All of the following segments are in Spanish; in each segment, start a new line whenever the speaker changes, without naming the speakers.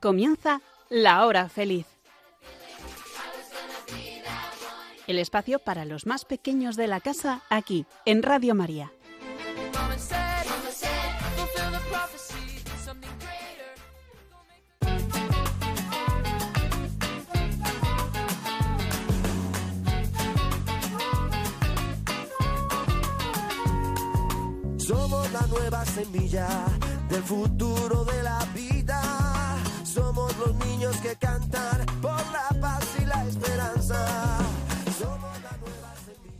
Comienza La Hora Feliz. El espacio para los más pequeños de la casa aquí, en Radio María.
Somos la nueva semilla del futuro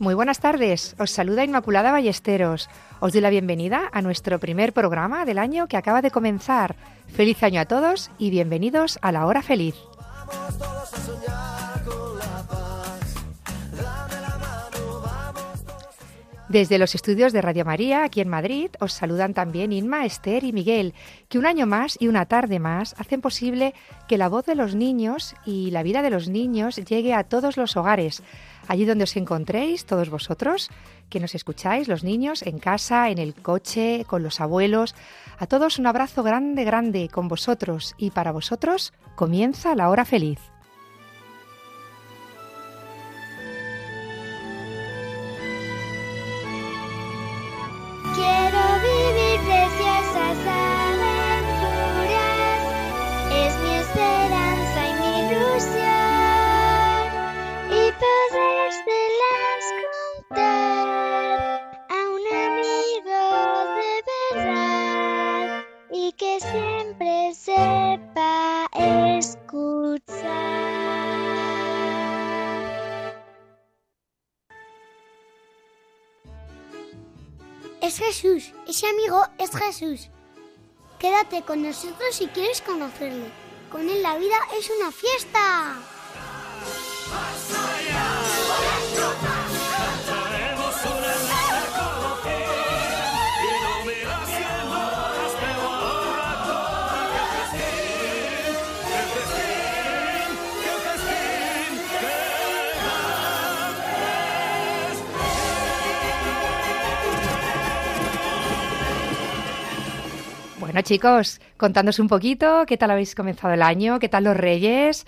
Muy buenas tardes, os saluda Inmaculada Ballesteros. Os doy la bienvenida a nuestro primer programa del año que acaba de comenzar. Feliz año a todos y bienvenidos a la hora feliz. Desde los estudios de Radio María, aquí en Madrid, os saludan también Inma, Esther y Miguel, que un año más y una tarde más hacen posible que la voz de los niños y la vida de los niños llegue a todos los hogares, allí donde os encontréis, todos vosotros, que nos escucháis, los niños, en casa, en el coche, con los abuelos. A todos un abrazo grande, grande con vosotros y para vosotros comienza la hora feliz.
Ese amigo es Jesús. Quédate con nosotros si quieres conocerle. Con él la vida es una fiesta.
Bueno, chicos, contándos un poquito, ¿qué tal habéis comenzado el año? ¿Qué tal los Reyes?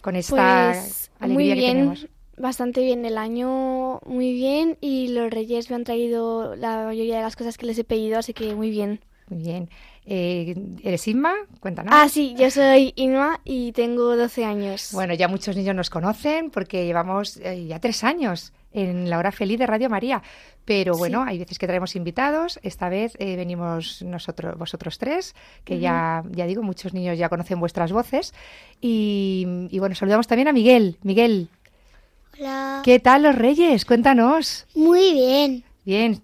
Con esta
Pues
alegría
muy
que
bien,
tenemos.
bastante bien el año, muy bien y los reyes me han traído la mayoría de las cosas que les he pedido, así que muy bien.
Muy bien. Eh, ¿Eres Inma? Cuéntanos.
Ah, sí, yo soy Inma y tengo 12 años.
Bueno, ya muchos niños nos conocen porque llevamos eh, ya tres años en la hora feliz de Radio María. Pero bueno, hay veces que traemos invitados. Esta vez eh, venimos nosotros, vosotros tres, que ya, ya digo, muchos niños ya conocen vuestras voces. Y, y bueno, saludamos también a Miguel. Miguel,
Hola.
¿qué tal los Reyes? Cuéntanos.
Muy bien.
Bien.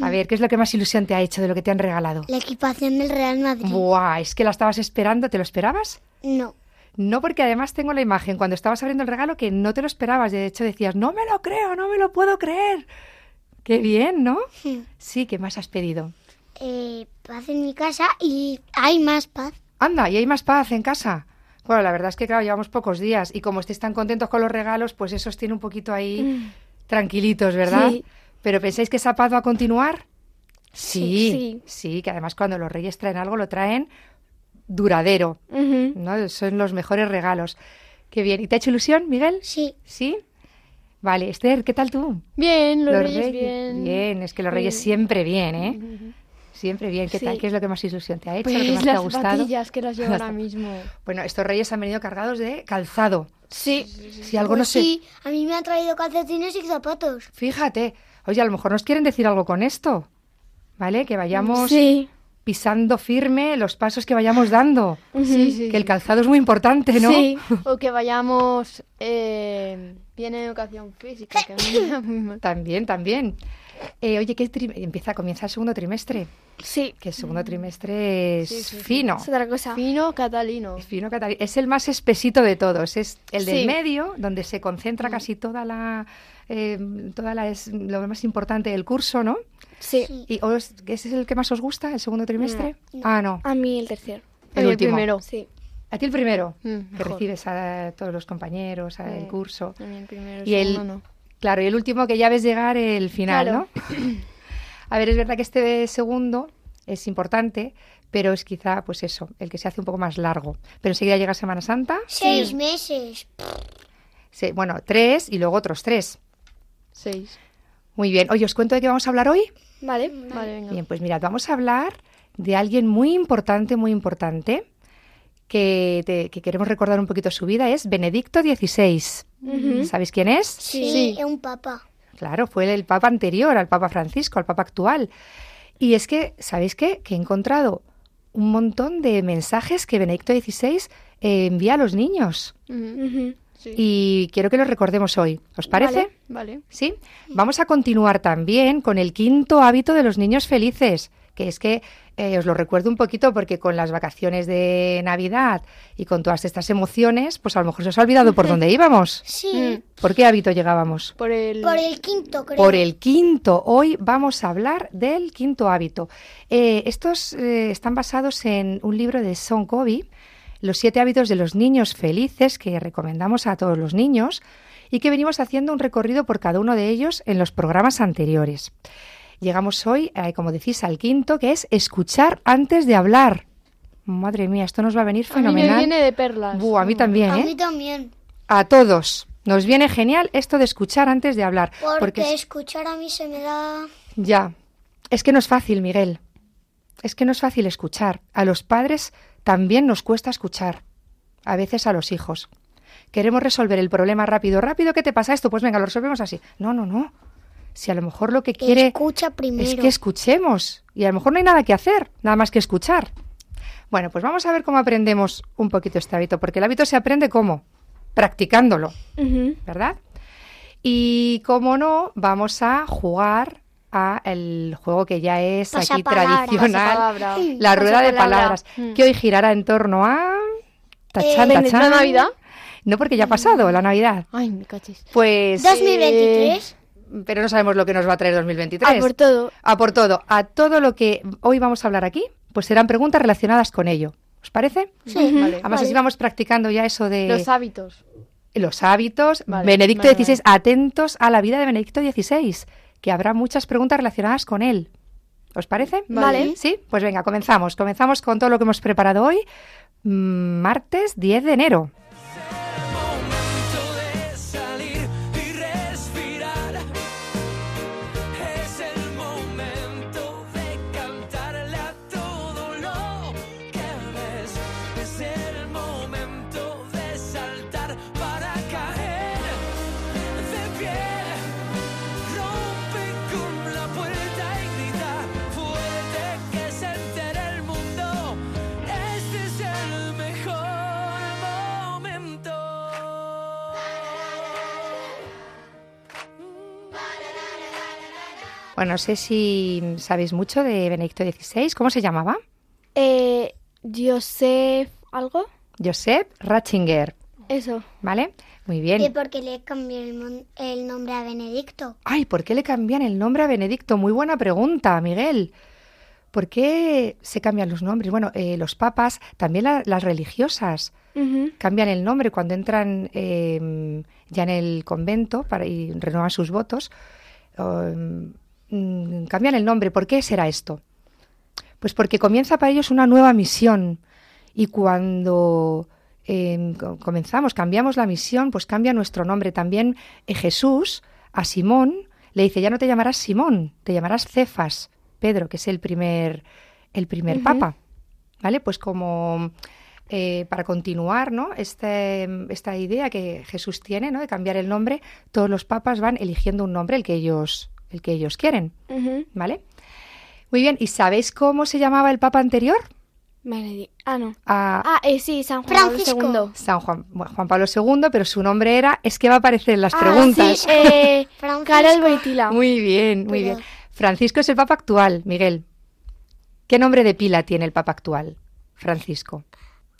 A ver, ¿qué es lo que más ilusión te ha hecho de lo que te han regalado?
La equipación del Real Madrid.
Buah, es que la estabas esperando, ¿te lo esperabas?
No.
No, porque además tengo la imagen cuando estabas abriendo el regalo que no te lo esperabas. De hecho, decías, no me lo creo, no me lo puedo creer. Qué bien, ¿no? Sí, ¿qué más has pedido?
Eh, paz en mi casa y hay más paz.
Anda, y hay más paz en casa. Bueno, la verdad es que, claro, llevamos pocos días y como estéis tan contentos con los regalos, pues eso os tiene un poquito ahí tranquilitos, ¿verdad?
Sí.
¿Pero pensáis que esa paz va a continuar? Sí,
Sí.
sí, que además cuando los reyes traen algo, lo traen duradero. ¿no? Son los mejores regalos. Qué bien. ¿Y te ha hecho ilusión, Miguel?
Sí.
¿Sí? Vale, Esther, ¿qué tal tú?
Bien, los, reyes, bien.
Bien, es que los reyes
bien.
siempre bien, ¿eh? Siempre bien. ¿Qué tal?
Sí.
¿Qué es lo que más ilusión te ha hecho? ¿Lo que
Pues
más te ha
las
gustado?
zapatillas que las llevo
Las
ahora mismo.
Bueno, estos reyes han venido cargados de calzado.
Sí.
Si algo no
Pues
sé.
sí, a mí me han traído calcetines y zapatos.
Fíjate. Oye, a lo mejor nos quieren decir algo con esto. ¿Vale? Que vayamos
Sí.
pisando firme los pasos que vayamos dando.
Sí, sí,
Que el calzado es muy importante, ¿no?
Sí, o que vayamos eh, bien en educación física, que a mí me da muy mal.
También, también. Eh, oye, ¿qué tri- empieza, comienza el segundo trimestre?
Sí,
Que el segundo trimestre es
Sí, sí, sí.
fino.
es otra cosa. Fino catalino.
Es fino Catalina. Es el más espesito de todos. Es el del
Sí.
medio, donde se concentra casi toda la, eh, toda la es lo más importante del curso, ¿no?
Sí,
¿Y os- ese es el que más os gusta, el segundo trimestre? Ah, no.
a mí el tercero.
El último.
primero. Sí,
A ti el primero,
Mm,
que recibes a todos los compañeros, al curso.
a mí el primero.
Y el,
segundo no.
claro, y el último que ya ves llegar el final,
Claro.
¿no? A ver, es verdad que este segundo es importante, pero es quizá, pues eso, el que se hace un poco más largo. Pero enseguida llega Semana Santa.
Seis meses.
Sí, bueno, tres y luego otros tres.
Seis.
Muy bien. Oye, ¿os cuento de qué vamos a hablar hoy?
Vale.
Vale, venga.
Bien, pues mirad, vamos a hablar de alguien muy importante, muy importante, que, te- que queremos recordar un poquito su vida. Es Benedicto XVI. ¿Sabéis quién es?
Sí, es un papa.
Claro, fue el Papa anterior al Papa Francisco, al Papa actual. Y es que, ¿sabéis qué? Que he encontrado un montón de mensajes que Benedicto XVI eh, envía a los niños.
Sí.
Y quiero que los recordemos hoy. ¿Os parece?
Vale.
¿Sí? Vamos a continuar también con el quinto hábito de los niños felices, que es que eh, os lo recuerdo un poquito porque con las vacaciones de Navidad y con todas estas emociones, pues a lo mejor se os ha olvidado por dónde íbamos.
Sí,
¿Por qué hábito llegábamos?
Por el.
por el quinto, creo.
Por el quinto. Hoy vamos a hablar del quinto hábito. Eh, estos eh, están basados en un libro de Son Covey, Los siete hábitos de los niños felices, que recomendamos a todos los niños y que venimos haciendo un recorrido por cada uno de ellos en los programas anteriores. Llegamos hoy, eh, como decís, al quinto, que es escuchar antes de hablar. Madre mía, esto nos va a venir
A mí me
fenomenal.
viene de perlas.
Buh, a mí también,
A
¿eh?
mí también.
A todos. Nos viene genial esto de escuchar antes de hablar.
Porque,
es-
escuchar a mí se me da...
ya. Es que no es fácil, Miguel. Es que no es fácil escuchar. A los padres también nos cuesta escuchar. A veces a los hijos. Queremos resolver el problema rápido. Rápido, ¿qué te pasa esto? Pues venga, lo resolvemos así. No, no, no. Si a lo mejor lo que quiere
Escucha primero.
es que escuchemos. Y a lo mejor no hay nada que hacer, nada más que escuchar. Bueno, pues vamos a ver cómo aprendemos un poquito este hábito, porque el hábito se aprende cómo? Practicándolo. ¿verdad? Y como no, vamos a jugar a el juego que ya es aquí tradicional, la rueda de palabras,
Mm.
que hoy girará en torno a tachán,
Eh,
tachán.
¿La Navidad?
No, porque ya ha pasado la Navidad.
Ay, me cachis.
Pues,
2023.
eh, pero no sabemos lo que nos va a traer 2023.
A por todo.
A por todo, a todo lo que hoy vamos a hablar aquí, pues serán preguntas relacionadas con ello. ¿Os parece?
Sí. Vale.
Además, así vamos practicando ya eso de
Los hábitos.
los hábitos.
Vale,
Benedicto
vale,
XVI, atentos a la vida de Benedicto XVI, que habrá muchas preguntas relacionadas con él. ¿Os parece?
Vale.
Sí, pues venga, comenzamos. Comenzamos con todo lo que hemos preparado hoy, mm, martes 10 de enero. Bueno, no sé si sabéis mucho de Benedicto XVI. ¿Cómo se llamaba?
Eh, Joseph, ¿algo?
Joseph Ratzinger.
Eso.
¿Vale? Muy
¿Y
bien.
por qué le cambió el, nombre a Benedicto?
Ay, ¿por qué le cambian el nombre a Benedicto? Muy buena pregunta, Miguel. ¿Por qué se cambian los nombres? Bueno, eh, los papas, también la- las religiosas, cambian el nombre cuando entran eh, ya en el convento para, y renuevan sus votos. um, mm, cambian el nombre. ¿Por qué será esto? Pues porque comienza para ellos una nueva misión y cuando eh, co- comenzamos, cambiamos la misión, pues cambia nuestro nombre. También eh, Jesús a Simón le dice, ya no te llamarás Simón, te llamarás Cefas, Pedro, que es el primer, el primer papa. ¿Vale? Pues como eh, para continuar, ¿no? Este, esta idea que Jesús tiene, ¿no? De cambiar el nombre, todos los papas van eligiendo un nombre, el que ellos, el que ellos quieren. ¿vale? Muy bien, ¿y sabéis cómo se llamaba el papa anterior?
Ah, no.
A
Ah, eh, sí, San Juan
Francisco.
Pablo II.
San Juan, bueno, Juan Pablo II, pero su nombre era, es que va a aparecer en las
Ah,
preguntas.
sí, eh,
Francisco.
Karol Wojtyla.
Muy bien, muy
Pero-
bien. Francisco es el papa actual, Miguel. ¿Qué nombre de pila tiene el papa actual? Francisco.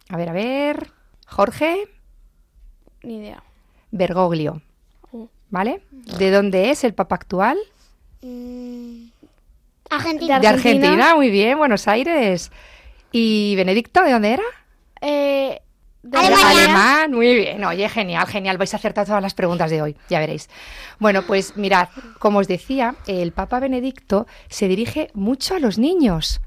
A ver, a ver. Jorge
Ni idea.
Bergoglio.
Oh.
¿Vale? ¿De dónde es el papa actual?
Mm, Argentina.
De
Argentina.
Muy bien, Buenos Aires. ¿Y Benedicto, de dónde era?
Eh, de
Alemania.
Alemán, muy bien. Oye, genial, genial. Vais a acertar todas las preguntas de hoy, ya veréis. Bueno, pues mirad, como os decía, el Papa Benedicto se dirige mucho a los niños.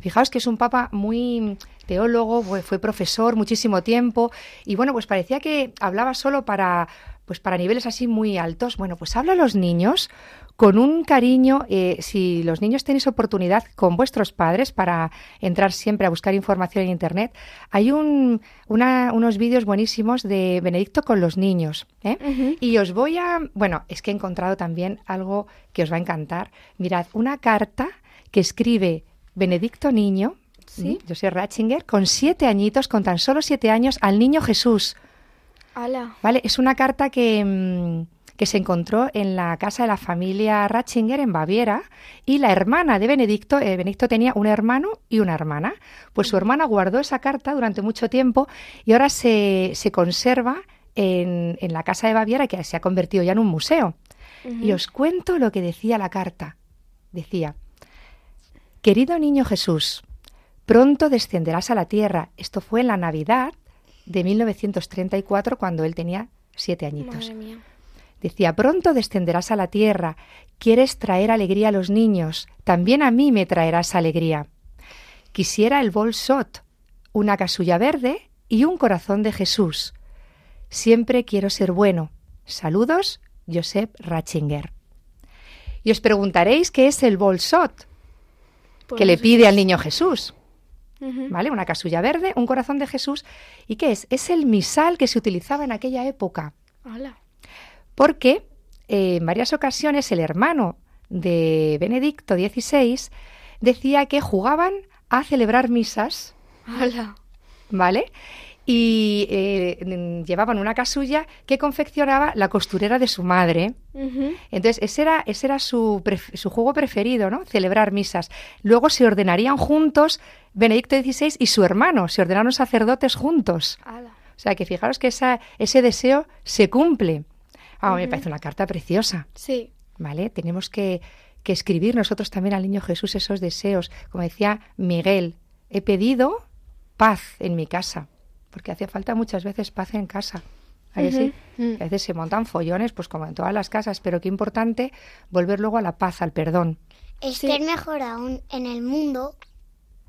Fijaos que es un papa muy teólogo, fue, fue profesor muchísimo tiempo y bueno, pues parecía que hablaba solo para pues para niveles así muy altos. Bueno, pues habla a los niños con un cariño, eh, si los niños tenéis oportunidad con vuestros padres para entrar siempre a buscar información en Internet, hay un, una- unos vídeos buenísimos de Benedicto con los niños. ¿eh? Y os voy a... Bueno, es que he encontrado también algo que os va a encantar. Mirad, una carta que escribe Benedicto Niño,
Sí.
José Ratzinger, con siete añitos, con tan solo siete años, al niño Jesús.
Ala.
¿Vale? Es una carta que, mm, que se encontró en la casa de la familia Ratzinger en Baviera y la hermana de Benedicto, eh, Benedicto tenía un hermano y una hermana, pues su hermana guardó esa carta durante mucho tiempo y ahora se, se conserva en, en la casa de Baviera que se ha convertido ya en un museo. Y os cuento lo que decía la carta. Decía, Querido niño Jesús, pronto descenderás a la tierra. Esto fue en la Navidad de 1934 cuando él tenía siete añitos.
Madre mía.
Decía, pronto descenderás a la tierra, quieres traer alegría a los niños, también a mí me traerás alegría. Quisiera el bolsot, una casulla verde y un corazón de Jesús. Siempre quiero ser bueno. Saludos, Josep Ratzinger. Y os preguntaréis qué es el bolsot
Pues
que le
sé.
pide al niño Jesús. ¿Vale? Una casulla verde, un corazón de Jesús. ¿Y qué es? Es el misal que se utilizaba en aquella época.
Ala.
Porque eh, en varias ocasiones el hermano de Benedicto XVI decía que jugaban a celebrar misas,
Ala.
¿vale? Y eh, llevaban una casulla que confeccionaba la costurera de su madre. Entonces, ese era, ese era su, pref- su juego preferido, ¿no? Celebrar misas. Luego se ordenarían juntos Benedicto XVI y su hermano, se ordenaron sacerdotes juntos.
Ala.
O sea, que fijaros que esa, ese deseo se cumple. Ah, Me parece una carta preciosa,
Sí.
¿vale? Tenemos que, que escribir nosotros también al niño Jesús esos deseos. Como decía Miguel, he pedido paz en mi casa, porque hace falta muchas veces paz en casa. ¿A sí?
Mm.
A veces se montan follones, pues como en todas las casas, pero qué importante volver luego a la paz, al perdón.
Esther mejor aún en el mundo.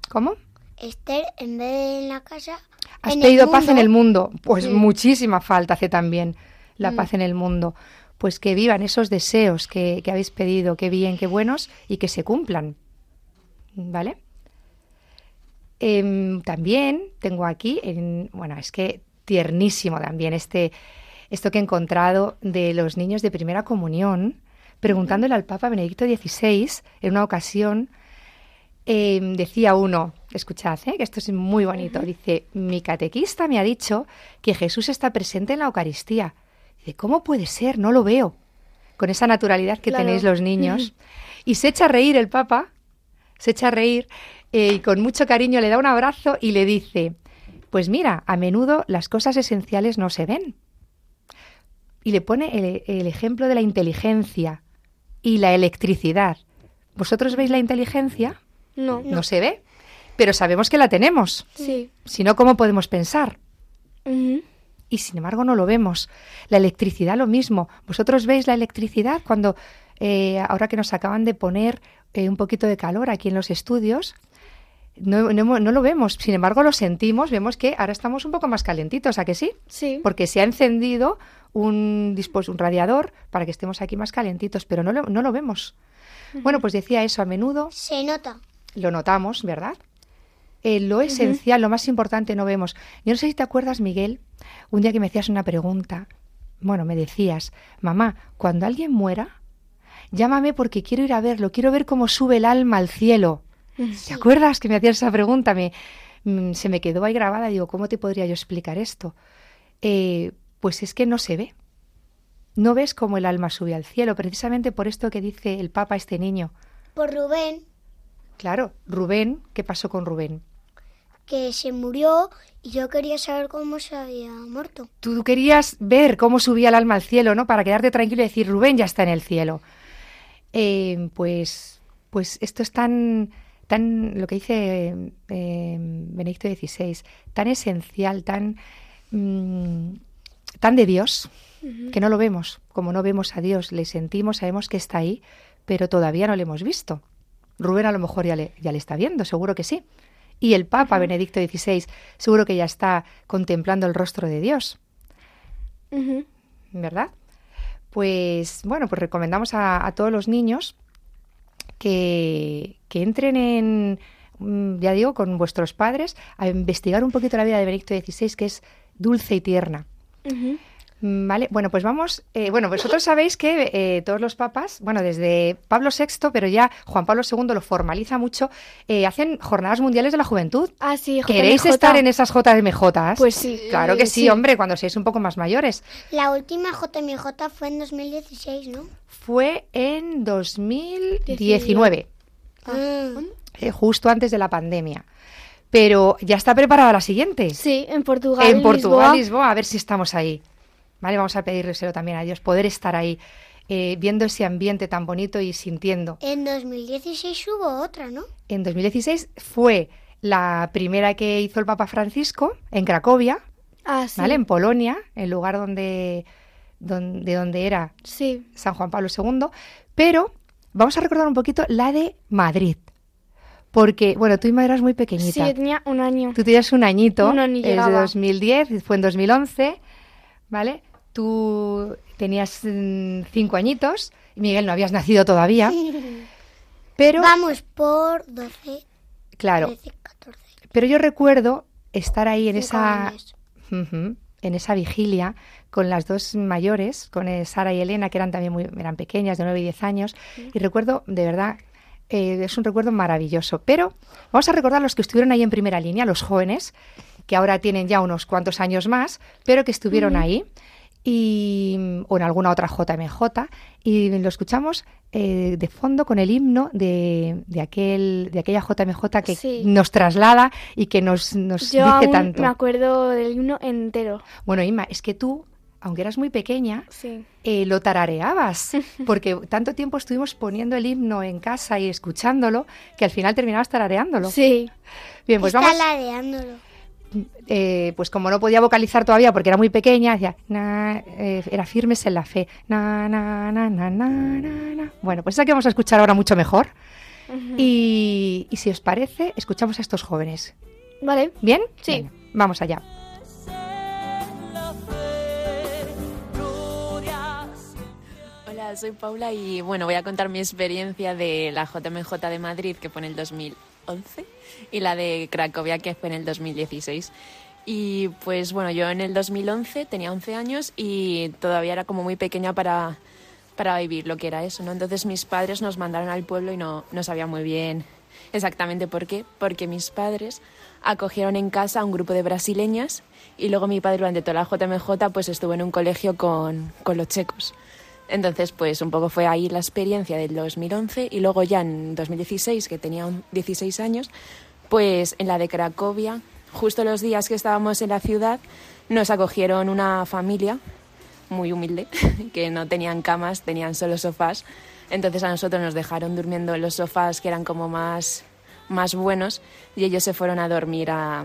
¿Cómo?
Esther, en vez de en la casa.
¿Has
en
pedido
el
paz en el mundo? Pues
Sí.
muchísima falta hace también la
Mm.
paz en el mundo. Pues que vivan esos deseos que, que habéis pedido, que bien, que buenos, y que se cumplan. ¿Vale? Em, también tengo aquí, en- bueno, es que tiernísimo también este, esto que he encontrado de los niños de primera comunión, preguntándole al Papa Benedicto XVI en una ocasión, em, decía uno, escuchad, ¿eh? que esto es muy bonito, dice, mi catequista me ha dicho que Jesús está presente en la Eucaristía. ¿Cómo puede ser? No lo veo. Con esa naturalidad que
Claro.
tenéis los niños. Y se echa a reír el Papa, se echa a reír eh, y con mucho cariño le da un abrazo y le dice, pues mira, a menudo las cosas esenciales no se ven. Y le pone el, el ejemplo de la inteligencia y la electricidad. ¿Vosotros veis la inteligencia?
No.
No se ve, pero sabemos que la tenemos.
Sí.
Si no, ¿cómo podemos pensar? Y sin embargo no lo vemos. La electricidad lo mismo. ¿Vosotros veis la electricidad cuando, eh, ahora que nos acaban de poner eh, un poquito de calor aquí en los estudios? No, no hemos- no lo vemos, sin embargo lo sentimos, vemos que ahora estamos un poco más calentitos, ¿a que sí?
Sí.
Porque se ha encendido un, un radiador para que estemos aquí más calentitos, pero no lo, no lo vemos. Bueno, pues decía eso, a menudo
Se nota.
lo notamos, ¿verdad? Eh, lo esencial, lo más importante no vemos. Yo no sé si te acuerdas, Miguel, un día que me hacías una pregunta. Bueno, me decías, mamá, cuando alguien muera, llámame porque quiero ir a verlo, quiero ver cómo sube el alma al cielo. ¿Te acuerdas que me hacías esa pregunta? Me, mm, se me quedó ahí grabada. Digo, ¿cómo te podría yo explicar esto? Eh, pues es que no se ve. No ves cómo el alma sube al cielo, precisamente por esto que dice el Papa a este niño.
Por Rubén,
Claro, Rubén, ¿qué pasó con Rubén?
Que se murió y yo quería saber cómo se había muerto.
Tú querías ver cómo subía el alma al cielo, ¿no? Para quedarte tranquilo y decir, Rubén ya está en el cielo. Eh, pues, pues esto es tan, tan, lo que dice eh, Benedicto XVI, tan esencial, tan, mm, tan de Dios, que no lo vemos. Como no vemos a Dios, le sentimos, sabemos que está ahí, pero todavía no le hemos visto. Rubén a lo mejor ya le, ya le está viendo, seguro que sí. Y el Papa Benedicto XVI seguro que ya está contemplando el rostro de Dios. ¿verdad? Pues bueno, pues recomendamos a, a todos los niños que, que entren en, mm, ya digo, con vuestros padres a investigar un poquito la vida de Benedicto XVI, que es dulce y tierna. Vale, bueno, pues vamos. eh, bueno, vosotros sabéis que eh, todos los papas, bueno, desde Pablo VI, pero ya Juan Pablo II lo formaliza mucho, eh, hacen jornadas mundiales de la juventud.
Ah, sí,
¿Queréis
JMJ?
estar en esas JMJ?
Pues sí.
Claro que sí,
Sí.
hombre, cuando seáis un poco más mayores.
La última JMJ fue en 2016, ¿no?
Fue en 2019,
Ah.
eh, justo antes de la pandemia. Pero ya está preparada la siguiente.
Sí, en Portugal.
en Portugal,
Lisboa.
Lisboa, a ver si estamos ahí. Vale, vamos a pedírselo también a Dios, poder estar ahí, eh, viendo ese ambiente tan bonito y sintiendo.
En 2016 hubo otra, ¿no?
En 2016 fue la primera que hizo el Papa Francisco en Cracovia,
Ah, sí.
¿vale? En Polonia, el lugar donde, donde, donde era
Sí.
San Juan Pablo II. Pero vamos a recordar un poquito la de Madrid. Porque, bueno, tú y madre eras muy
Sí,
pequeñita.
yo tenía un año.
Tú tenías un añito,
No, ni
es de
llegaba.
2010, fue en 2011, ¿vale? Tú tenías mm, cinco añitos, y Miguel no habías nacido todavía, pero,
Vamos por 12,
claro,
13, 14.
pero yo recuerdo estar ahí en esa, en esa vigilia con las dos mayores, con eh, Sara y Elena, que eran también muy, eran pequeñas, de 9 y 10 años, y recuerdo, de verdad, eh, es un recuerdo maravilloso. Pero vamos a recordar los que estuvieron ahí en primera línea, los jóvenes, que ahora tienen ya unos cuantos años más, pero que estuvieron ahí, y, o en alguna otra JMJ, y lo escuchamos eh, de fondo con el himno de, de, aquel, de aquella JMJ que
Sí.
nos traslada y que nos, nos
Yo
dice
aún
tanto.
me acuerdo del himno entero.
Bueno, Inma, es que tú, aunque eras muy pequeña,
Sí.
eh, lo tarareabas, porque tanto tiempo estuvimos poniendo el himno en casa y escuchándolo, que al final terminabas tarareándolo.
Sí.
Bien, pues vamos,
ladeándolo.
Eh, pues como no podía vocalizar todavía porque era muy pequeña, decía, na, eh, era firmes en la fe. Na, na, na, na, na, na, na. Bueno, pues esa que vamos a escuchar ahora mucho mejor. y, y si os parece, escuchamos a estos jóvenes.
Vale.
¿Bien?
Sí.
Venga, vamos allá.
Hola, soy Paula y bueno, voy a contar mi experiencia de la JMJ de Madrid que fue en el 2011 y la de Cracovia que fue en el 2016. Y pues bueno, yo en el 2011 tenía 11 años y todavía era como muy pequeña para, para vivir lo que era eso, ¿no? Entonces mis padres nos mandaron al pueblo y no, no sabía muy bien exactamente por qué, porque mis padres acogieron en casa a un grupo de brasileñas y luego mi padre durante toda la JMJ pues estuvo en un colegio con, con los checos. Entonces, pues un poco fue ahí la experiencia del 2011 y luego ya en 2016, que tenía un- 16 años, pues en la de Cracovia, justo los días que estábamos en la ciudad, nos acogieron una familia muy humilde, que no tenían camas, tenían solo sofás. Entonces a nosotros nos dejaron durmiendo en los sofás que eran como más, más buenos y ellos se fueron a dormir a,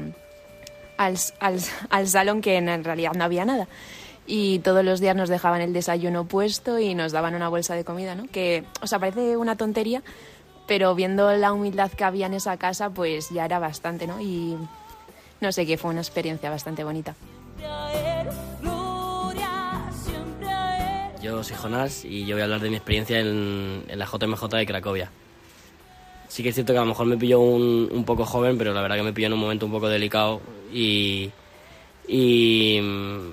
al, al- al salón que en realidad no había nada. Y todos los días nos dejaban el desayuno puesto y nos daban una bolsa de comida, ¿no? Que, o sea, parece una tontería, pero viendo la humildad que había en esa casa, pues ya era bastante, ¿no? Y no sé, que fue una experiencia bastante bonita.
Yo soy Jonás y yo voy a hablar de mi experiencia en, en la JMJ de Cracovia. Sí que es cierto que a lo mejor me pilló un, un poco joven, pero la verdad que me pilló en un momento un poco delicado y, y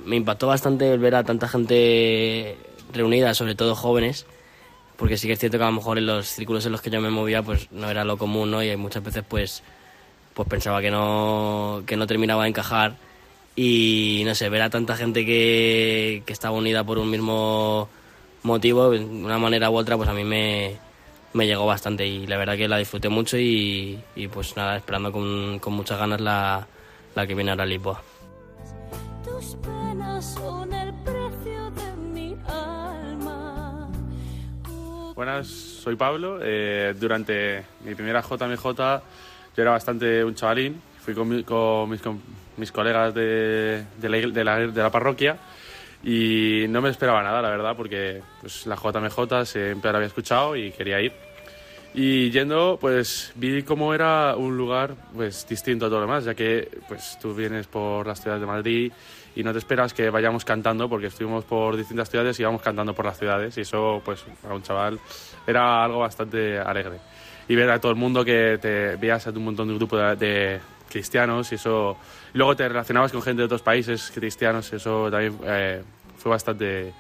me impactó bastante ver a tanta gente reunida, sobre todo jóvenes, porque sí que es cierto que a lo mejor en los círculos en los que yo me movía pues no era lo común, ¿no? Y muchas veces pues, pues pensaba que no, que no terminaba de encajar y no sé, ver a tanta gente que, que estaba unida por un mismo motivo, de una manera u otra, pues a mí me, me llegó bastante y la verdad que la disfruté mucho y, y pues nada, esperando con, con muchas ganas la, la que viene ahora a Lisboa.
Buenas, soy Pablo. Eh, durante mi primera JMJ yo era bastante un chavalín. Fui con, mi- mis, colegas de la parroquia y no me esperaba nada, la verdad, porque pues, la JMJ siempre la había escuchado y quería ir. Y yendo, pues vi cómo era un lugar pues distinto a todo lo demás, ya que pues tú vienes por las ciudades de Madrid y no te esperas que vayamos cantando, porque estuvimos por distintas ciudades y íbamos cantando por las ciudades y eso pues a un chaval era algo bastante alegre. Y ver a todo el mundo que te veías a un montón de grupos de, de cristianos y eso... Y luego te relacionabas con gente de otros países cristianos y eso también eh, fue bastante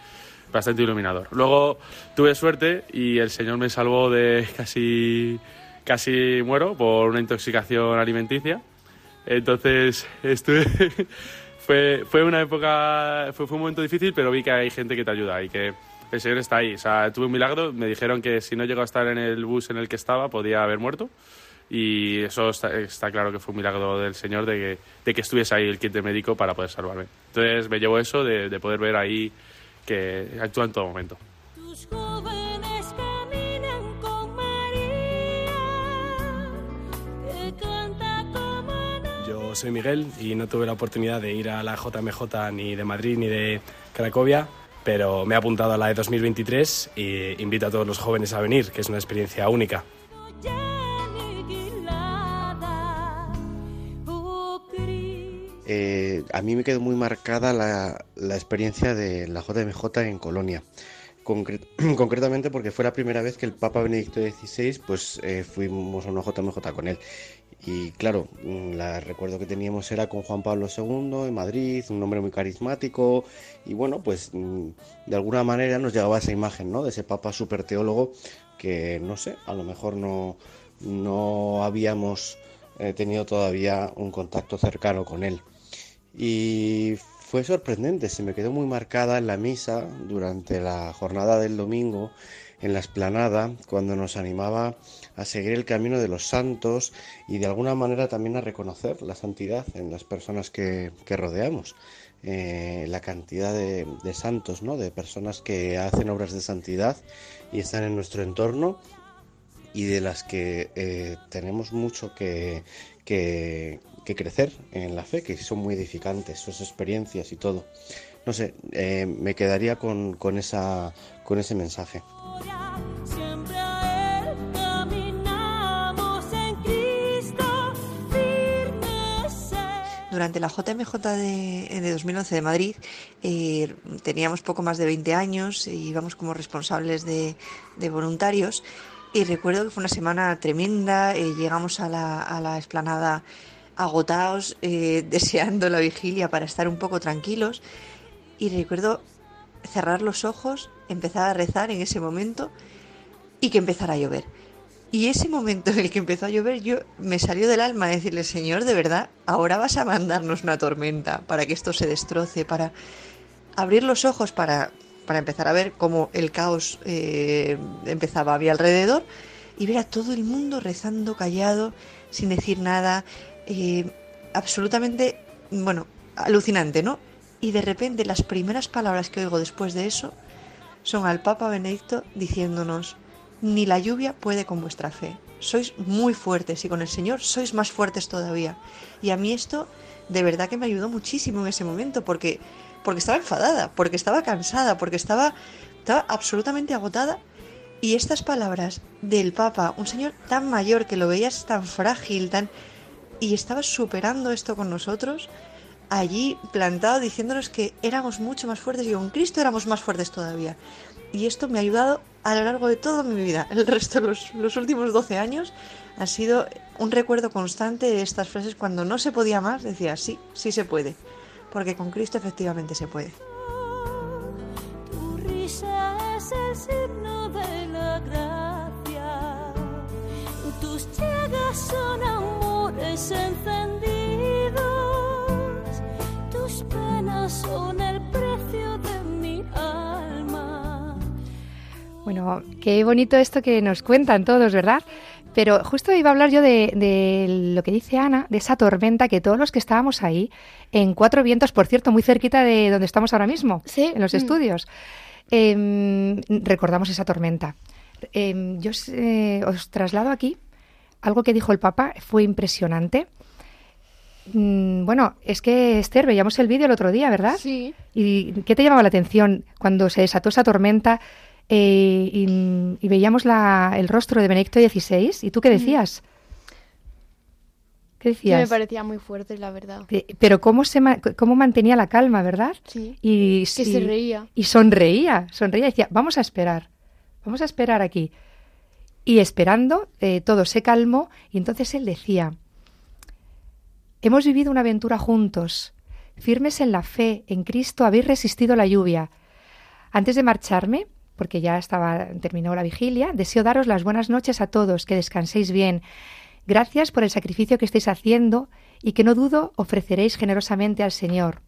bastante iluminador. Luego tuve suerte y el Señor me salvó de casi, casi muero por una intoxicación alimenticia. Entonces estuve, fue, fue una época, fue, fue un momento difícil, pero vi que hay gente que te ayuda y que el Señor está ahí. O sea, tuve un milagro, me dijeron que si no llego a estar en el bus en el que estaba, podía haber muerto. Y eso está, está claro que fue un milagro del Señor de que, de que estuviese ahí el kit de médico para poder salvarme. Entonces me llevo eso de, de poder ver ahí que actúa en todo momento.
Tus jóvenes caminan con María, que canta como no.
Yo soy Miguel y no tuve la oportunidad de ir a la JMJ ni de Madrid ni de Cracovia, pero me he apuntado a la de 2023 y invito a todos los jóvenes a venir, que es una experiencia única.
Eh, a mí me quedó muy marcada la, experiencia de la JMJ en Colonia. Concre- concretamente porque fue la primera vez que el Papa Benedicto XVI pues eh, fuimos a una JMJ con él. Y claro, mm, la recuerdo que teníamos era con Juan Pablo II en Madrid, un hombre muy carismático y bueno, pues mm, de alguna manera nos llegaba esa imagen, ¿no? De ese Papa super teólogo que no sé, a lo mejor no, no habíamos eh, tenido todavía un contacto cercano con él. Y fue sorprendente, se me quedó muy marcada en la misa durante la jornada del domingo en la esplanada, cuando nos animaba a seguir el camino de los santos y de alguna manera también a reconocer la santidad en las personas que, que rodeamos. Eh, la cantidad de, santos, ¿no? de personas que hacen obras de santidad y están en nuestro entorno y de las que eh, tenemos mucho que, que, que crecer en la fe, que son muy edificantes, sus experiencias y todo. No sé, eh, me quedaría con, con, esa, con ese mensaje.
Durante la JMJ de, de 2011 de Madrid eh, teníamos poco más de 20 años y íbamos como responsables de, de voluntarios y recuerdo que fue una semana tremenda, eh, llegamos a la, a la explanada agotados, eh, deseando la vigilia para estar un poco tranquilos y recuerdo cerrar los ojos, empezar a rezar en ese momento y que empezara a llover. Y ese momento en el que empezó a llover, yo me salió del alma decirle, Señor, de verdad, ahora vas a mandarnos una tormenta para que esto se destroce, para abrir los ojos para, para empezar a ver cómo el caos eh, empezaba a mi alrededor y ver a todo el mundo rezando callado, sin decir nada, eh, absolutamente, bueno, alucinante, ¿no? Y de repente las primeras palabras que oigo después de eso son al Papa Benedicto diciéndonos, ni la lluvia puede con vuestra fe. Sois muy fuertes y con el Señor sois más fuertes todavía. Y a mí esto de verdad que me ayudó muchísimo en ese momento porque, porque estaba enfadada, porque estaba cansada, porque estaba, estaba absolutamente agotada. Y estas palabras del Papa, un señor tan mayor que lo veías tan frágil, tan y estaba superando esto con nosotros, allí plantado diciéndonos que éramos mucho más fuertes y con Cristo éramos más fuertes todavía. Y esto me ha ayudado a lo largo de toda mi vida. El resto, los, los últimos 12 años, ha sido un recuerdo constante de estas frases cuando no se podía más, decía, sí, sí se puede. Porque con Cristo efectivamente se puede.
Tu risa es el signo de la gracia. Tus son encendidos. Tus penas son el precio de mi alma.
Bueno, qué bonito esto que nos cuentan todos, ¿verdad? Pero justo iba a hablar yo de, de, lo que dice Ana, de esa tormenta que todos los que estábamos ahí, en Cuatro Vientos, por cierto, muy cerquita de donde estamos ahora mismo,
¿Sí?
en los
Mm.
estudios, eh, recordamos esa tormenta. Eh, yo eh, os traslado aquí algo que dijo el Papa, fue impresionante. Mm, bueno, es que Esther, veíamos el vídeo el otro día, ¿verdad?
Sí.
¿Y qué te llamaba la atención cuando se desató esa tormenta? eh, y, y veíamos la- el rostro de Benedicto XVI. ¿Y tú qué decías? ¿Qué
Que me
decías?
parecía muy fuerte, la verdad.
Que- Pero cómo, se ma- cómo mantenía la calma, ¿verdad?
Sí.
Y,
Que
y-
se reía.
Y sonreía, sonreía y decía, vamos a esperar, vamos a esperar aquí. Y esperando, eh, todo se calmó y entonces él decía, hemos vivido una aventura juntos, firmes en la fe, en Cristo habéis resistido la lluvia. Antes de marcharme, porque ya estaba terminó la vigilia, deseo daros las buenas noches a todos, que descanséis bien. Gracias por el sacrificio que estáis haciendo y que no dudo ofreceréis generosamente al Señor.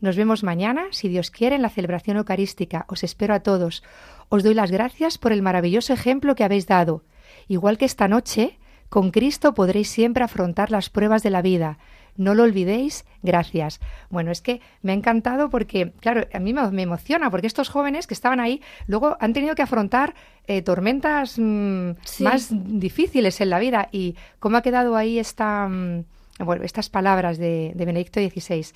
Nos vemos mañana, si Dios quiere, en la celebración eucarística. Os espero a todos. Os doy las gracias por el maravilloso ejemplo que habéis dado. Igual que esta noche, con Cristo podréis siempre afrontar las pruebas de la vida. No lo olvidéis, gracias. Bueno, es que me ha encantado porque, claro, a mí me, emociona porque estos jóvenes que estaban ahí luego han tenido que afrontar eh, tormentas mm,
Sí.
más difíciles en la vida y cómo ha quedado ahí esta, mm, bueno, estas palabras de, de Benedicto XVI.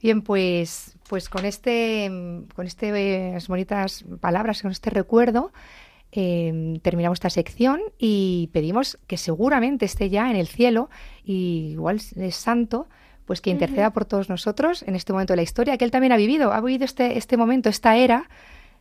Bien, pues, pues con este, mm, con estas bonitas palabras, con este recuerdo, eh, terminamos esta sección y pedimos que seguramente esté ya en el cielo y igual es santo, pues que interceda por todos nosotros en este momento de la historia que él también ha vivido, ha vivido este, este momento, esta era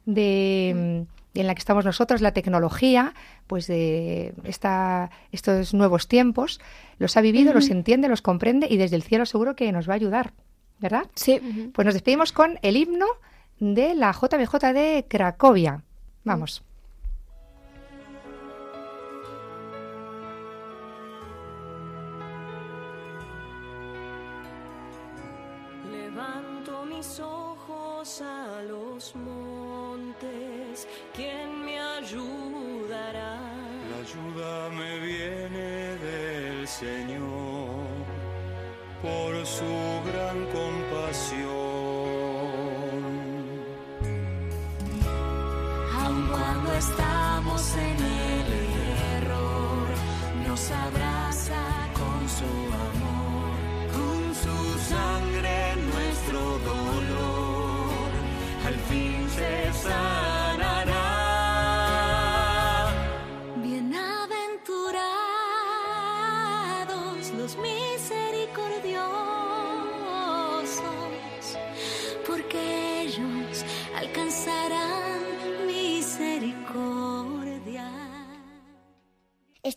de en la que estamos nosotros, la tecnología, pues de esta, estos nuevos tiempos, los ha vivido, los entiende, los comprende y desde el cielo seguro que nos va a ayudar, ¿verdad?
Sí.
Pues nos despedimos con el himno de la JMJ de Cracovia. Vamos.
Levanto mis ojos a los montes, ¿quién me ayudará?
La ayuda me viene del Señor por su gran compasión.
Aun cuando estamos en el error, nos abraza con su amor, con su sangre nuestro dolor, al fin se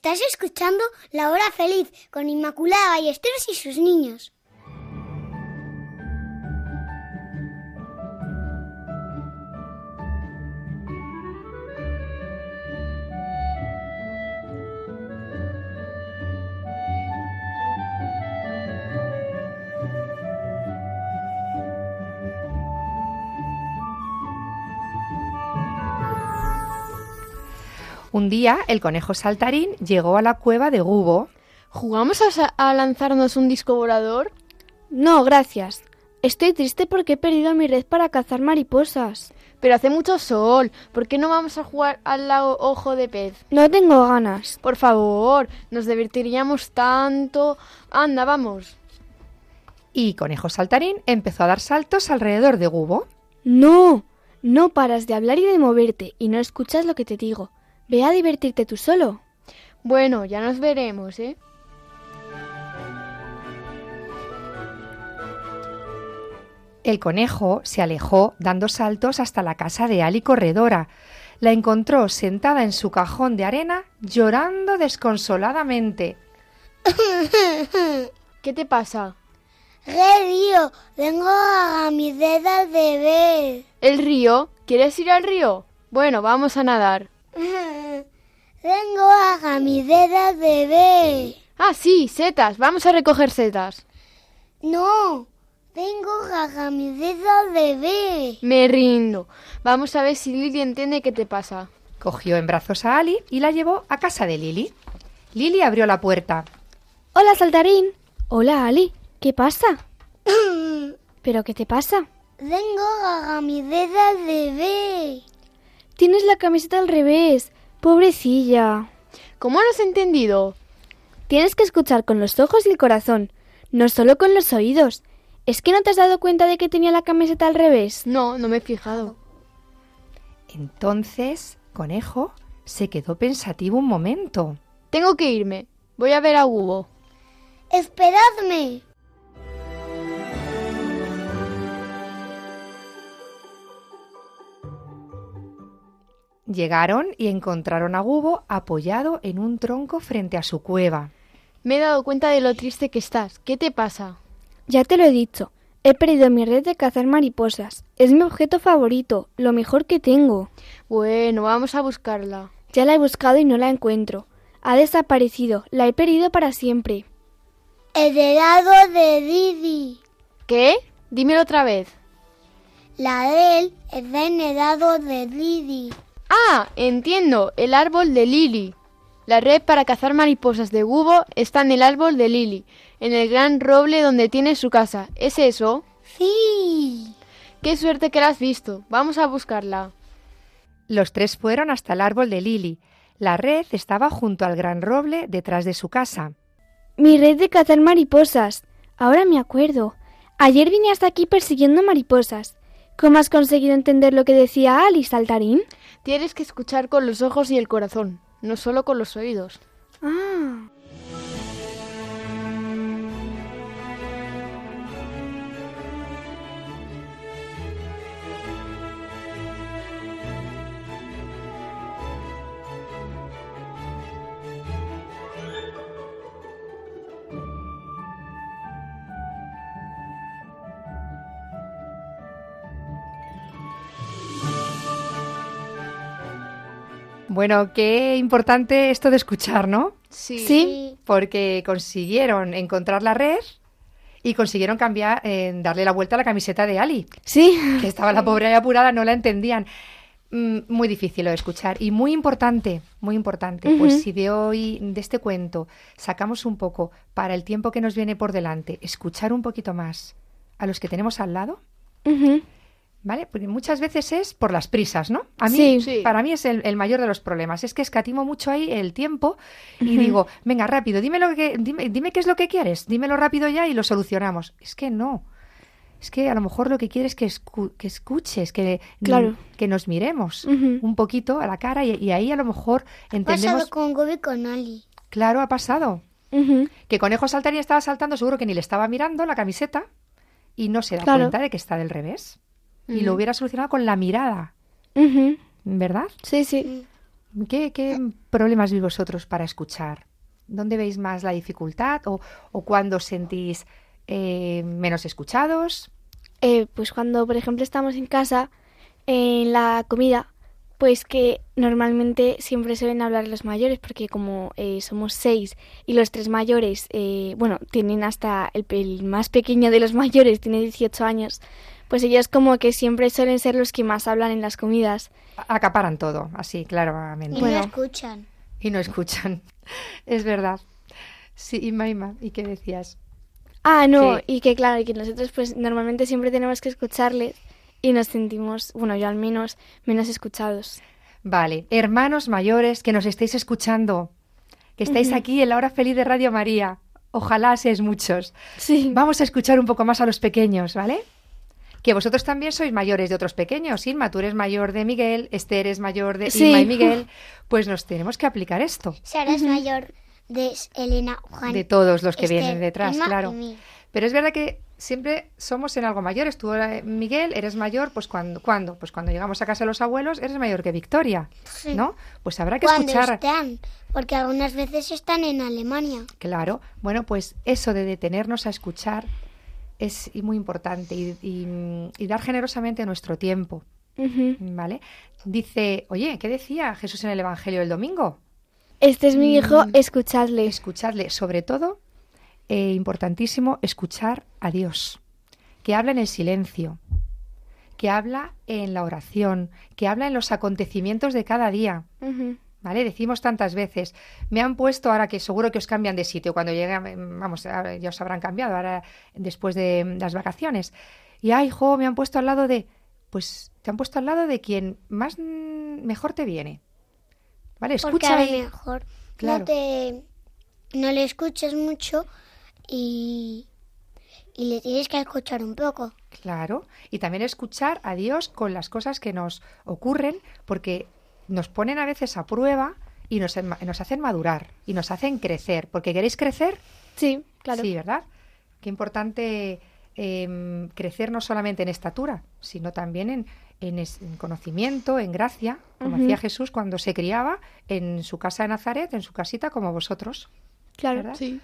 Estás escuchando La Hora Feliz con Inmaculada Ballesteros y sus niños.
Un día el conejo saltarín llegó a la cueva de Gubo.
¿Jugamos a, lanzarnos un disco volador? No, gracias. Estoy triste porque he perdido mi red para cazar mariposas. Pero hace mucho sol. ¿Por qué no vamos a jugar al lago Ojo de Pez? No tengo ganas. Por favor, nos divertiríamos tanto. Anda, vamos.
Y conejo saltarín empezó a dar saltos alrededor de Gubo.
No, no paras de hablar y de moverte y no escuchas lo que te digo. Ve a divertirte tú solo.
Bueno, ya nos veremos, ¿eh?
El conejo se alejó dando saltos hasta la casa de Ali Corredora. La encontró sentada en su cajón de arena llorando desconsoladamente.
¿Qué te pasa?
¡Qué río! Tengo a mis dedos de ver.
¿El río? ¿Quieres ir al río? Bueno, vamos a nadar.
Tengo a ver.
Ah, sí, setas. Vamos a recoger setas.
No, tengo a de ver.
Me rindo. Vamos a ver si Lili entiende qué te pasa.
Cogió en brazos a Ali y la llevó a casa de Lili. Lili abrió la puerta.
Hola, saltarín. Hola, Ali. ¿Qué pasa? ¿Pero qué te pasa?
Tengo a de ver.
Tienes la camiseta al revés. Pobrecilla.
¿Cómo no has entendido?
Tienes que escuchar con los ojos y el corazón, no solo con los oídos. ¿Es que no te has dado cuenta de que tenía la camiseta al revés?
No, no me he fijado.
Entonces, Conejo se quedó pensativo un momento.
Tengo que irme. Voy a ver a Hugo.
Esperadme.
Llegaron y encontraron a Gubo apoyado en un tronco frente a su cueva.
Me he dado cuenta de lo triste que estás. ¿Qué te pasa?
Ya te lo he dicho. He perdido mi red de cazar mariposas. Es mi objeto favorito, lo mejor que tengo.
Bueno, vamos a buscarla.
Ya la he buscado y no la encuentro. Ha desaparecido. La he perdido para siempre.
Heredado de Didi.
¿Qué? Dímelo otra vez.
La de él es heredado de Didi.
Ah, entiendo. El árbol de Lily. La red para cazar mariposas de Gubo está en el árbol de Lily, en el gran roble donde tiene su casa. ¿Es eso?
Sí.
Qué suerte que la has visto. Vamos a buscarla.
Los tres fueron hasta el árbol de Lily. La red estaba junto al gran roble detrás de su casa.
Mi red de cazar mariposas. Ahora me acuerdo. Ayer vine hasta aquí persiguiendo mariposas. ¿Cómo has conseguido entender lo que decía Alice, Saltarín?
Tienes que escuchar con los ojos y el corazón, no solo con los oídos.
Ah.
Bueno, qué importante esto de escuchar, ¿no?
Sí.
Sí.
Porque consiguieron encontrar la red y consiguieron cambiar, eh, darle la vuelta a la camiseta de Ali.
Sí.
Que estaba la pobre ahí apurada, no la entendían. Mm, muy difícil lo de escuchar y muy importante, muy importante. Pues si de hoy, de este cuento, sacamos un poco para el tiempo que nos viene por delante, escuchar un poquito más a los que tenemos al lado. ¿Vale? Porque muchas veces es por las prisas, ¿no? A mí,
Sí.
Sí.
para mí es el, el mayor de los problemas. Es que escatimo mucho ahí el tiempo y digo, venga, rápido, dime, lo que, dime, dime qué es lo que quieres, dímelo rápido ya y lo solucionamos. Es que no. Es que a lo mejor lo que quieres es que, escu- que escuches, que,
Claro.
que nos miremos un poquito a la cara y, y ahí a lo mejor
Pasado
entendemos.
con Gobi y con Ali.
Claro, ha pasado. Que Conejo Saltarín estaba saltando, seguro que ni le estaba mirando la camiseta y no se da
Claro.
cuenta de que está del revés. Y lo hubiera solucionado con la mirada. ¿verdad?
Sí, sí.
¿Qué, qué problemas veis vosotros para escuchar? ¿Dónde veis más la dificultad o, o cuándo sentís eh, menos escuchados?
Eh, pues cuando, por ejemplo, estamos en casa, en la comida, pues que normalmente siempre suelen hablar los mayores, porque como eh, somos seis y los tres mayores, eh, bueno, tienen hasta el, el más pequeño de los mayores, tiene 18 años, pues ellos como que siempre suelen ser los que más hablan en las comidas.
Acaparan todo, así, claramente.
Y no escuchan.
Y no escuchan. Es verdad. Sí, Inma, Inma, ¿y qué decías?
Ah, no,
Sí.
y que claro, y que nosotros pues normalmente siempre tenemos que escucharles y nos sentimos, bueno, yo al menos, menos escuchados.
Vale, hermanos mayores que nos estáis escuchando, que estáis aquí en la hora feliz de Radio María. Ojalá seáis muchos.
Sí.
Vamos a escuchar un poco más a los pequeños, ¿vale? Que vosotros también sois mayores de otros pequeños. Inma, tú eres mayor de Miguel, Esther es mayor de
Sí.
Inma y Miguel. Pues nos tenemos que aplicar esto.
Sara es mayor de Elena, Juan.
De todos los que
Esther,
vienen detrás,
Emma
claro. Pero es verdad que siempre somos en algo mayores. Tú, eh, Miguel, eres mayor, pues cuando, ¿cuándo? Pues cuando llegamos a casa de los abuelos, eres mayor que Victoria,
Sí.
¿no? Pues habrá que
Cuando
escuchar.
están, porque algunas veces están en Alemania.
Claro, bueno, pues eso de detenernos a escuchar es muy importante y, y- y dar generosamente nuestro tiempo. ¿vale? Dice, oye, ¿qué decía Jesús en el Evangelio del domingo?
Este es mi hijo,
Mm.
escuchadle.
Escuchadle, sobre todo, eh, importantísimo, escuchar a Dios, que habla en el silencio, que habla en la oración, que habla en los acontecimientos de cada día. ¿Vale? Decimos tantas veces, me han puesto ahora que seguro que os cambian de sitio cuando lleguen, vamos, ya os habrán cambiado ahora después de las vacaciones. Y ay, jo, me han puesto al lado de, pues te han puesto al lado de quien más mm, mejor te viene. ¿Vale?
Porque
Escucha
a lo
ahí.
mejor
Claro.
no te no le escuches mucho y, y le tienes que escuchar un poco.
Claro, y también escuchar a Dios con las cosas que nos ocurren, porque nos ponen a veces a prueba y nos, nos hacen madurar y nos hacen crecer. Porque queréis crecer,
Sí, claro.
sí, ¿verdad? Qué importante em, crecer no solamente en estatura, sino también en, en es- en conocimiento, en gracia, como hacía Jesús cuando se criaba en su casa de Nazaret, en su casita, como vosotros.
Claro,
¿verdad?
sí.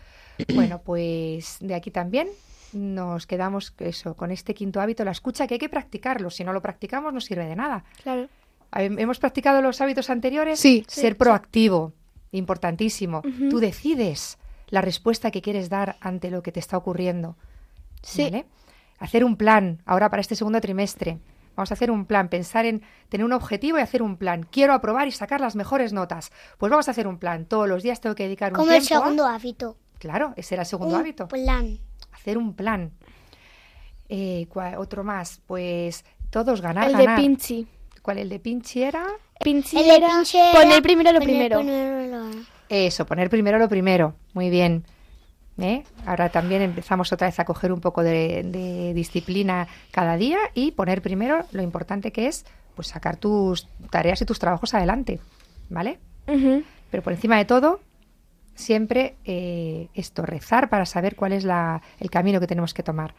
Bueno, pues de aquí también nos quedamos eso, con este quinto hábito, la escucha, que hay que practicarlo. Si no lo practicamos, no sirve de nada.
Claro.
Hem- ¿Hemos practicado los hábitos anteriores?
Sí.
Ser
Sí.
proactivo, importantísimo. Tú decides la respuesta que quieres dar ante lo que te está ocurriendo.
Sí.
¿vale? Hacer un plan ahora para este segundo trimestre. Vamos a hacer un plan, pensar en tener un objetivo y hacer un plan. Quiero aprobar y sacar las mejores notas. Pues vamos a hacer un plan. Todos los días tengo que dedicar un
Como el
tiempo. a-
segundo hábito.
Claro, ese era el segundo
un
hábito.
plan.
Hacer un plan. Eh, ¿cuál- otro más, pues todos ganar,
El de. Pinchi.
¿Cuál el de Pinchi era?
Pinchi
El de
era
pinche era
poner primero lo
poner
primero.
Eso, poner primero lo primero. Muy bien. ¿Eh? Ahora también empezamos otra vez a coger un poco de, de disciplina cada día y poner primero lo importante que es pues sacar tus tareas y tus trabajos adelante. ¿Vale? Pero por encima de todo, siempre eh, esto, rezar para saber cuál es la- el camino que tenemos que tomar.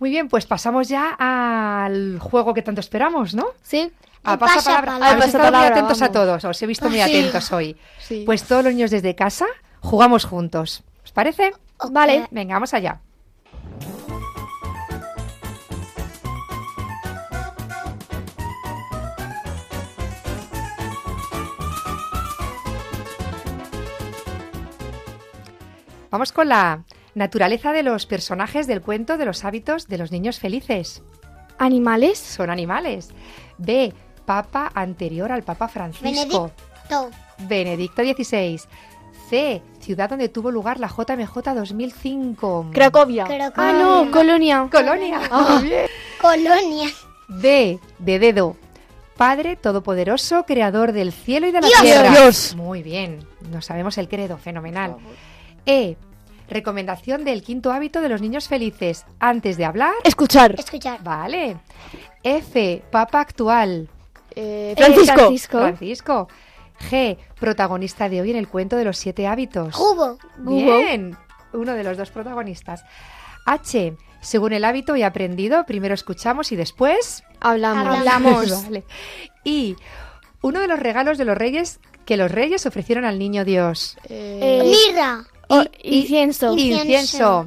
Muy bien, pues pasamos ya al juego que tanto esperamos, ¿no?
Sí.
A pasapalabra.
pasapalabra.
Habéis estado muy atentos a todos, os he visto muy
Sí.
atentos hoy.
Sí.
Pues todos los niños desde casa jugamos juntos. ¿Os parece?
Vale.
Venga, vamos allá. Vamos con la naturaleza de los personajes del cuento de los hábitos de los niños felices.
¿Animales?
Son animales. B. Papa anterior al Papa Francisco.
Benedicto.
Benedicto XVI. C. Ciudad donde tuvo lugar la JMJ 2005.
Cracovia.
Cracovia.
Ah, no, Colonia.
Colonia.
Ah.
Colonia.
D. De dedo. Padre Todopoderoso, Creador del cielo y de la
Dios.
tierra.
Dios.
Muy bien. No sabemos el credo. Fenomenal. E. Recomendación del quinto hábito de los niños felices. Antes de hablar.
Escuchar.
Escuchar.
Vale. F. Papa actual.
Eh,
Eh,
Francisco.
Francisco. Francisco. G. Protagonista de hoy en el cuento de los siete hábitos.
Jugo.
Bien. Uno de los dos protagonistas. H. Según el hábito y aprendido, primero escuchamos y después
Hablamos.
Hablamos.
Vale. Y uno de los regalos de los reyes que los reyes ofrecieron al niño Dios.
Eh,
Mirra.
Oh,
Y-
incienso.
Incienso.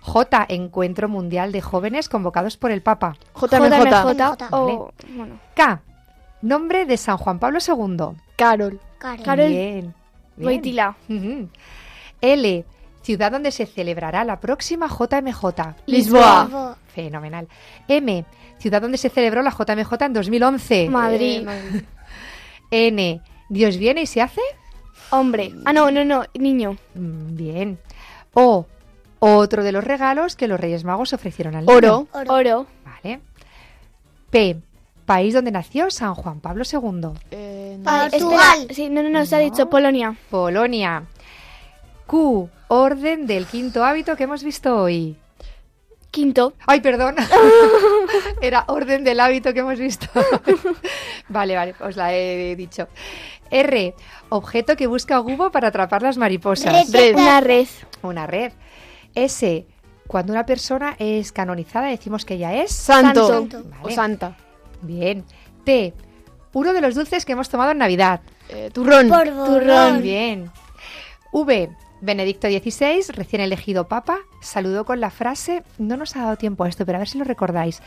J. Encuentro Mundial de Jóvenes convocados por el Papa.
JMJ.
JMJ.
O, bueno,
K. Nombre de San Juan Pablo II.
Carol.
Carol.
Carol.
Bien.
Boitila.
Ujú. L. Ciudad donde se celebrará la próxima JMJ.
Lisboa.
Fenomenal. M. Ciudad donde se celebró la JMJ en 2011.
Madrid.
Eh,
Madrid.
N. Dios viene y se hace.
Hombre. Ah, no, no, no. Niño.
Mm, Bien. O. Otro de los regalos que los Reyes Magos ofrecieron al niño.
Oro.
Oro.
Oro.
Vale. P. País donde nació San Juan Pablo II.
Eh,
Portugal.
Espera, Sí, no, no, no, se ha
No.
dicho Polonia.
Polonia. Q. Orden del quinto hábito que hemos visto hoy.
Quinto.
Ay, perdón. Era orden del hábito que hemos visto. vale, vale, os la he dicho. R. Objeto que busca Gubo para atrapar las mariposas.
Red.
Una red.
Una red. S. Cuando una persona es canonizada decimos que ella es.
Santo.
Santo.
O santa.
Bien. T. Uno de los dulces que hemos tomado en Navidad.
Eh, turrón. Turrón.
Bien. V. Benedicto XVI, recién elegido papa, saludó con la frase, no nos ha dado tiempo a esto, pero a ver si lo recordáis.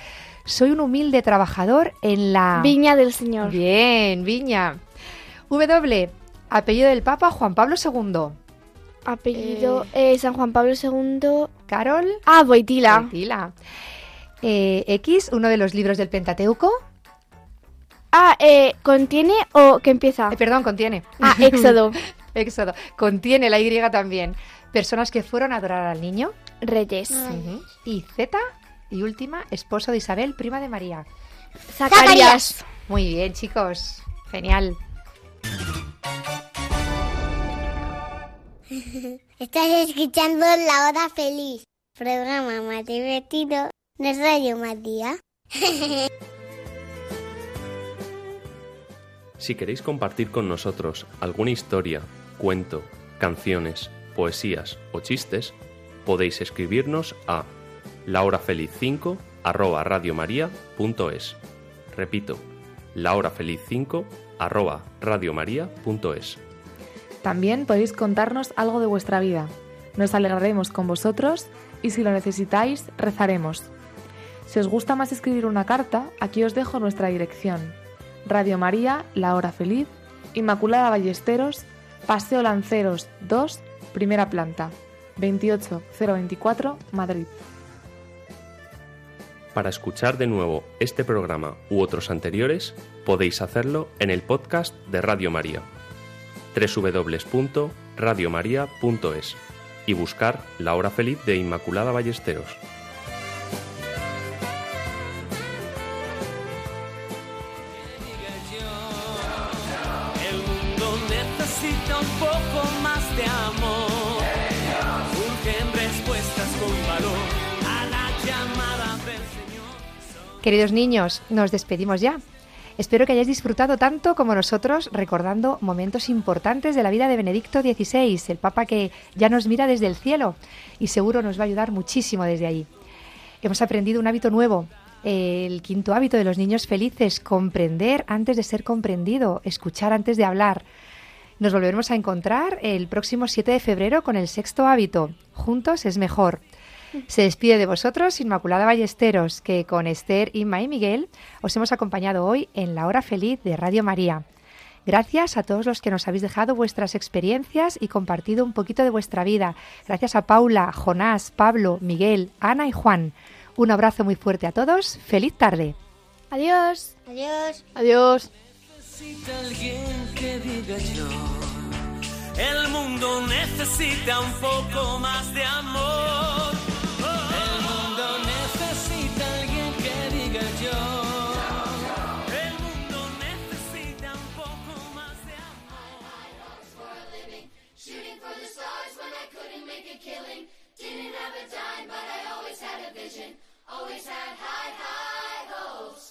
Soy un humilde trabajador en la...
Viña del Señor.
Bien, Viña. W. Apellido del Papa Juan Pablo II.
Apellido eh, San Juan Pablo II.
Carol.
Ah, Boitila.
Boitila. Eh, X, uno de los libros del Pentateuco.
Ah, eh, ¿contiene o que empieza?
Eh, perdón, contiene.
Ah, Éxodo.
Éxodo. Contiene la Y también. Personas que fueron a adorar al niño.
Reyes.
Y Z. Y última, esposo de Isabel, prima de María.
Zacarías.
Muy bien, chicos. Genial.
Estás escuchando la hora feliz. programa más divertido de Radio María.
Si queréis compartir con nosotros alguna historia, cuento, canciones, poesías o chistes, podéis escribirnos a lahorafeliz5 arroba radiomaria.es. Repito, lahorafeliz5 arroba radiomaria.es.
También podéis contarnos algo de vuestra vida. Nos alegraremos con vosotros y si lo necesitáis, rezaremos. Si os gusta más escribir una carta, aquí os dejo nuestra dirección. Radio María, La Hora Feliz, Inmaculada Ballesteros, Paseo Lanceros 2, primera planta, 28024, Madrid.
Para escuchar de nuevo este programa u otros anteriores, podéis hacerlo en el podcast de Radio María, www.radiomaria.es y buscar La Hora Feliz de Inmaculada Ballesteros.
De amor. Urgen respuestas con valor a la llamada del Señor.
Queridos niños, nos despedimos ya. Espero que hayáis disfrutado tanto como nosotros recordando momentos importantes de la vida de Benedicto XVI, el Papa que ya nos mira desde el cielo y seguro nos va a ayudar muchísimo desde ahí. Hemos aprendido un hábito nuevo, el quinto hábito de los niños felices, comprender antes de ser comprendido, escuchar antes de hablar. Nos volveremos a encontrar el próximo 7 de febrero con el sexto hábito, juntos es mejor. Se despide de vosotros Inmaculada Ballesteros, que con Esther, Inma y Miguel os hemos acompañado hoy en la hora feliz de Radio María. Gracias a todos los que nos habéis dejado vuestras experiencias y compartido un poquito de vuestra vida. Gracias a Paula, Jonás, Pablo, Miguel, Ana y Juan. Un abrazo muy fuerte a todos. Feliz tarde.
Adiós.
Adiós.
Adiós.
Necesita alguien que diga yo. El mundo necesita un poco más de amor. El mundo necesita alguien que diga yo. El mundo necesita un poco más de
Shooting for the stars when I couldn't make a killing. Didn't have a dime, but I always had a vision. Always had high, high hopes.